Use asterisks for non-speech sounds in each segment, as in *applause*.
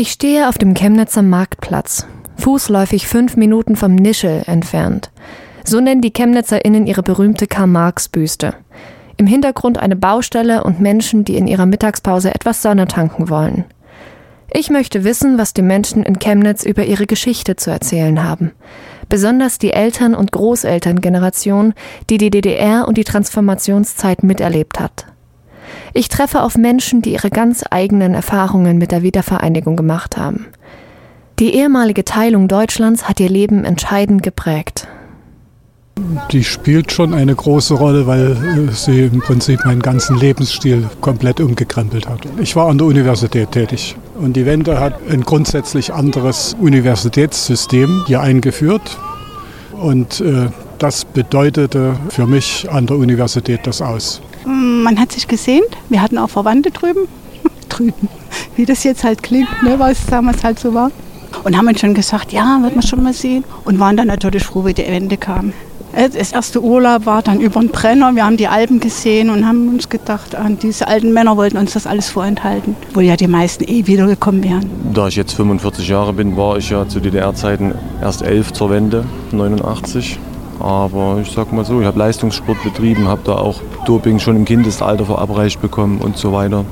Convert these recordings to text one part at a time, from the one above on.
Ich stehe auf dem Chemnitzer Marktplatz, fußläufig fünf Minuten vom Nischel entfernt. So nennen die ChemnitzerInnen ihre berühmte Karl-Marx-Büste. Im Hintergrund eine Baustelle und Menschen, die in ihrer Mittagspause etwas Sonne tanken wollen. Ich möchte wissen, was die Menschen in Chemnitz über ihre Geschichte zu erzählen haben. Besonders die Eltern- und Großelterngeneration, die die DDR und die Transformationszeit miterlebt hat. Ich treffe auf Menschen, die ihre ganz eigenen Erfahrungen mit der Wiedervereinigung gemacht haben. Die ehemalige Teilung Deutschlands hat ihr Leben entscheidend geprägt. Die spielt schon eine große Rolle, weil äh, sie im Prinzip meinen ganzen Lebensstil komplett umgekrempelt hat. Ich war an der Universität tätig und die Wende hat ein grundsätzlich anderes Universitätssystem hier eingeführt und äh, das bedeutete für mich an der Universität das aus. Man hat sich gesehnt, wir hatten auch Verwandte drüben, *laughs* drüben, wie das jetzt halt klingt, ne, weil es damals halt so war. Und haben uns schon gesagt, ja, wird man schon mal sehen. Und waren dann natürlich froh, wie die Wende kam. Das erste Urlaub war dann über den Brenner. Wir haben die Alpen gesehen und haben uns gedacht, diese alten Männer wollten uns das alles vorenthalten, wo ja die meisten eh wiedergekommen wären. Da ich jetzt 45 Jahre bin, war ich ja zu DDR-Zeiten erst elf zur Wende, 89. Aber ich sag mal so, ich habe Leistungssport betrieben, habe da auch Doping schon im Kindesalter verabreicht bekommen und so weiter.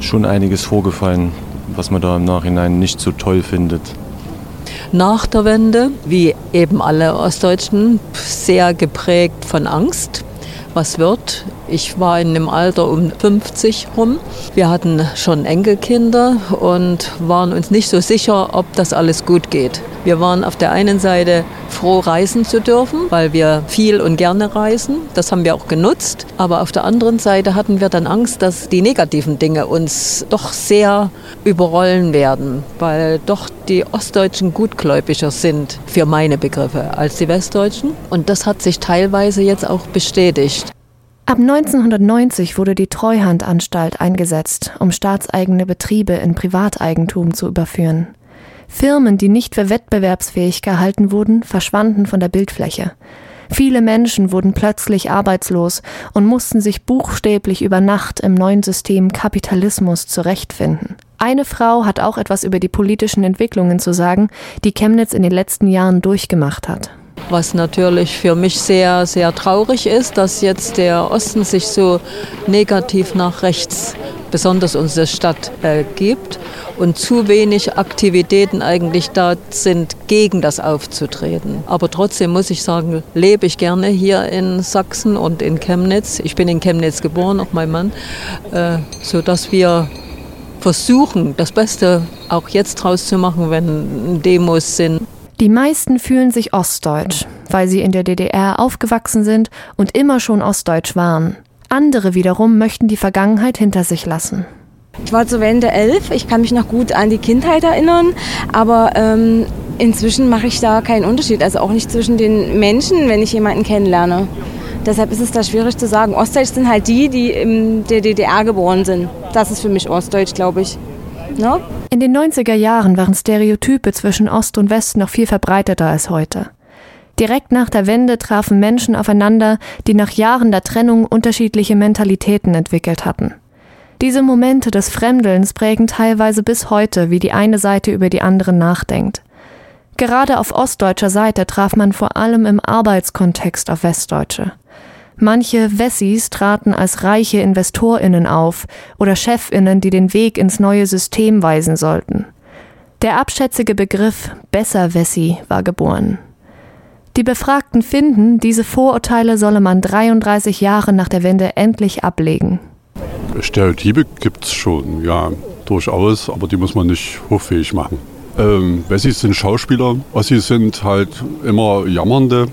Schon einiges vorgefallen, was man da im Nachhinein nicht so toll findet. Nach der Wende, wie eben alle Ostdeutschen, sehr geprägt von Angst. Was wird? Ich war in dem Alter um 50 rum. Wir hatten schon Enkelkinder und waren uns nicht so sicher, ob das alles gut geht. Wir waren auf der einen Seite froh, reisen zu dürfen, weil wir viel und gerne reisen. Das haben wir auch genutzt. Aber auf der anderen Seite hatten wir dann Angst, dass die negativen Dinge uns doch sehr überrollen werden, weil doch die Ostdeutschen gutgläubiger sind für meine Begriffe als die Westdeutschen. Und das hat sich teilweise jetzt auch bestätigt. Ab 1990 wurde die Treuhandanstalt eingesetzt, um staatseigene Betriebe in Privateigentum zu überführen. Firmen, die nicht für wettbewerbsfähig gehalten wurden, verschwanden von der Bildfläche. Viele Menschen wurden plötzlich arbeitslos und mussten sich buchstäblich über Nacht im neuen System Kapitalismus zurechtfinden. Eine Frau hat auch etwas über die politischen Entwicklungen zu sagen, die Chemnitz in den letzten Jahren durchgemacht hat. Was natürlich für mich sehr, sehr traurig ist, dass jetzt der Osten sich so negativ nach rechts, besonders unsere Stadt, äh, gibt und zu wenig Aktivitäten eigentlich da sind, gegen das aufzutreten. Aber trotzdem muss ich sagen, lebe ich gerne hier in Sachsen und in Chemnitz. Ich bin in Chemnitz geboren, auch mein Mann, äh, sodass wir versuchen, das Beste auch jetzt draus zu machen, wenn Demos sind. Die meisten fühlen sich ostdeutsch, weil sie in der DDR aufgewachsen sind und immer schon ostdeutsch waren. Andere wiederum möchten die Vergangenheit hinter sich lassen. Ich war zur Wende elf, ich kann mich noch gut an die Kindheit erinnern, aber ähm, inzwischen mache ich da keinen Unterschied, also auch nicht zwischen den Menschen, wenn ich jemanden kennenlerne. Deshalb ist es da schwierig zu sagen. Ostdeutsch sind halt die, die in der DDR geboren sind. Das ist für mich Ostdeutsch, glaube ich. No? In den 90er Jahren waren Stereotype zwischen Ost und West noch viel verbreiteter als heute. Direkt nach der Wende trafen Menschen aufeinander, die nach Jahren der Trennung unterschiedliche Mentalitäten entwickelt hatten. Diese Momente des Fremdelns prägen teilweise bis heute, wie die eine Seite über die andere nachdenkt. Gerade auf ostdeutscher Seite traf man vor allem im Arbeitskontext auf Westdeutsche. Manche Wessis traten als reiche Investorinnen auf oder Chefinnen, die den Weg ins neue System weisen sollten. Der abschätzige Begriff Besser Wessi war geboren. Die Befragten finden, diese Vorurteile solle man 33 Jahre nach der Wende endlich ablegen. Stereotype gibt es schon, ja, durchaus, aber die muss man nicht hochfähig machen. Ähm, Wessis sind Schauspieler, Ossis sind halt immer Jammernde.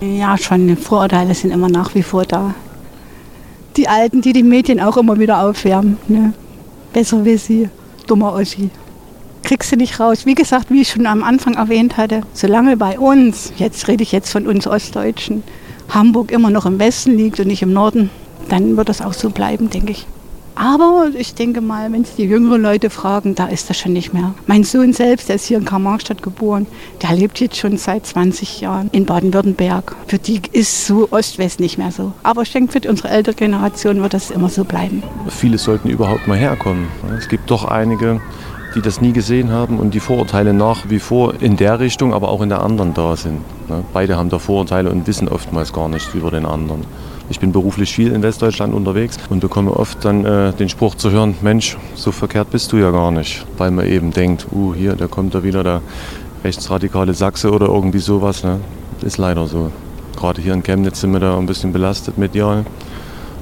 Ja, schon Vorurteile sind immer nach wie vor da. Die Alten, die die Medien auch immer wieder aufwärmen. Ne? Besser Wessi, dummer Ossi. Kriegst du nicht raus. Wie gesagt, wie ich schon am Anfang erwähnt hatte, solange bei uns, jetzt rede ich jetzt von uns Ostdeutschen, Hamburg immer noch im Westen liegt und nicht im Norden, dann wird das auch so bleiben, denke ich. Aber ich denke mal, wenn es die jüngeren Leute fragen, da ist das schon nicht mehr. Mein Sohn selbst, der ist hier in Karl-Marx-Stadt geboren, der lebt jetzt schon seit 20 Jahren in Baden-Württemberg. Für die ist so Ost-West nicht mehr so. Aber ich denke, für unsere ältere Generation wird das immer so bleiben. Viele sollten überhaupt mal herkommen. Es gibt doch einige, die das nie gesehen haben und die Vorurteile nach wie vor in der Richtung, aber auch in der anderen da sind. Ne? Beide haben da Vorurteile und wissen oftmals gar nichts über den anderen. Ich bin beruflich viel in Westdeutschland unterwegs und bekomme oft dann äh, den Spruch zu hören, Mensch, so verkehrt bist du ja gar nicht. Weil man eben denkt, uh, hier, da kommt da wieder der rechtsradikale Sachse oder irgendwie sowas. Ne? Ist leider so. Gerade hier in Chemnitz sind wir da ein bisschen belastet medial.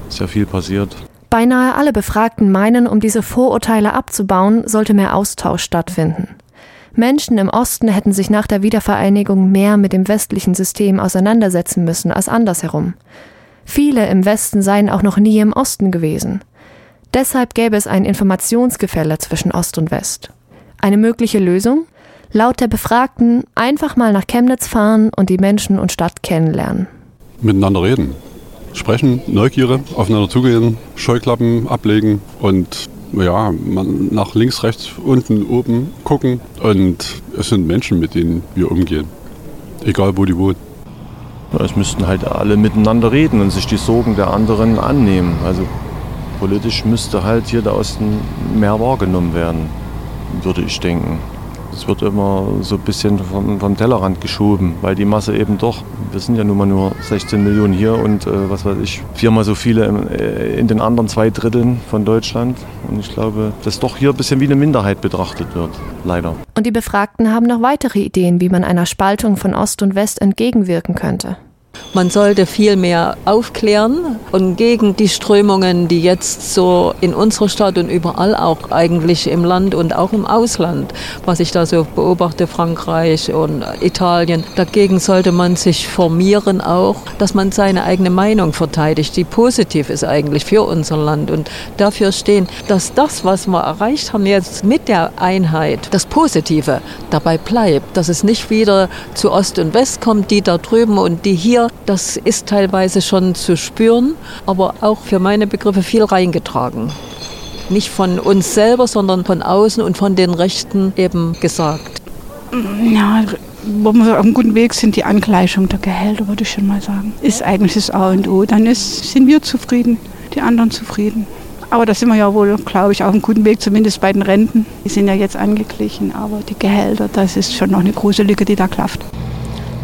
Ist ja viel passiert. Beinahe alle Befragten meinen, um diese Vorurteile abzubauen, sollte mehr Austausch stattfinden. Menschen im Osten hätten sich nach der Wiedervereinigung mehr mit dem westlichen System auseinandersetzen müssen als andersherum. Viele im Westen seien auch noch nie im Osten gewesen. Deshalb gäbe es ein Informationsgefälle zwischen Ost und West. Eine mögliche Lösung? Laut der Befragten einfach mal nach Chemnitz fahren und die Menschen und Stadt kennenlernen. Miteinander reden, sprechen, Neugierde, aufeinander zugehen, Scheuklappen ablegen und ja, man nach links, rechts, unten, oben gucken. Und es sind Menschen, mit denen wir umgehen. Egal wo die wohnen. Es müssten halt alle miteinander reden und sich die Sorgen der anderen annehmen. Also politisch müsste halt hier der Osten mehr wahrgenommen werden, würde ich denken. Es wird immer so ein bisschen vom, vom, Tellerrand geschoben, weil die Masse eben doch, wir sind ja nun mal nur 16 Millionen hier und äh, was weiß ich, viermal so viele in, äh, in den anderen zwei Dritteln von Deutschland. Und ich glaube, dass doch hier ein bisschen wie eine Minderheit betrachtet wird, leider. Und die Befragten haben noch weitere Ideen, wie man einer Spaltung von Ost und West entgegenwirken könnte. Man sollte viel mehr aufklären und gegen die Strömungen, die jetzt so in unserer Stadt und überall auch eigentlich im Land und auch im Ausland, was ich da so beobachte, Frankreich und Italien, dagegen sollte man sich formieren auch, dass man seine eigene Meinung verteidigt, die positiv ist eigentlich für unser Land. Und dafür stehen, dass das, was wir erreicht haben jetzt mit der Einheit, das Positive dabei bleibt, dass es nicht wieder zu Ost und West kommt, die da drüben und die hier das ist teilweise schon zu spüren, aber auch für meine Begriffe viel reingetragen. Nicht von uns selber, sondern von außen und von den Rechten eben gesagt. Ja, wo wir auf einem guten Weg sind, die Angleichung der Gehälter, würde ich schon mal sagen. Ist eigentlich das A und O. Dann ist, sind wir zufrieden, die anderen zufrieden. Aber da sind wir ja wohl, glaube ich, auf einem guten Weg, zumindest bei den Renten. Die sind ja jetzt angeglichen, aber die Gehälter, das ist schon noch eine große Lücke, die da klafft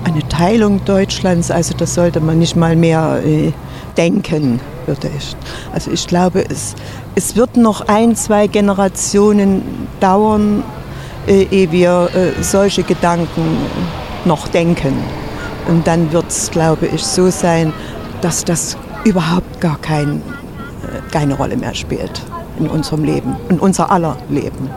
eine Teilung Deutschlands, also das sollte man nicht mal mehr äh, denken, würde ich. Also ich glaube, es, es wird noch ein, zwei Generationen dauern, äh, ehe wir äh, solche Gedanken noch denken. Und dann wird es, glaube ich, so sein, dass das überhaupt gar kein, äh, keine Rolle mehr spielt in unserem Leben, in unser aller Leben.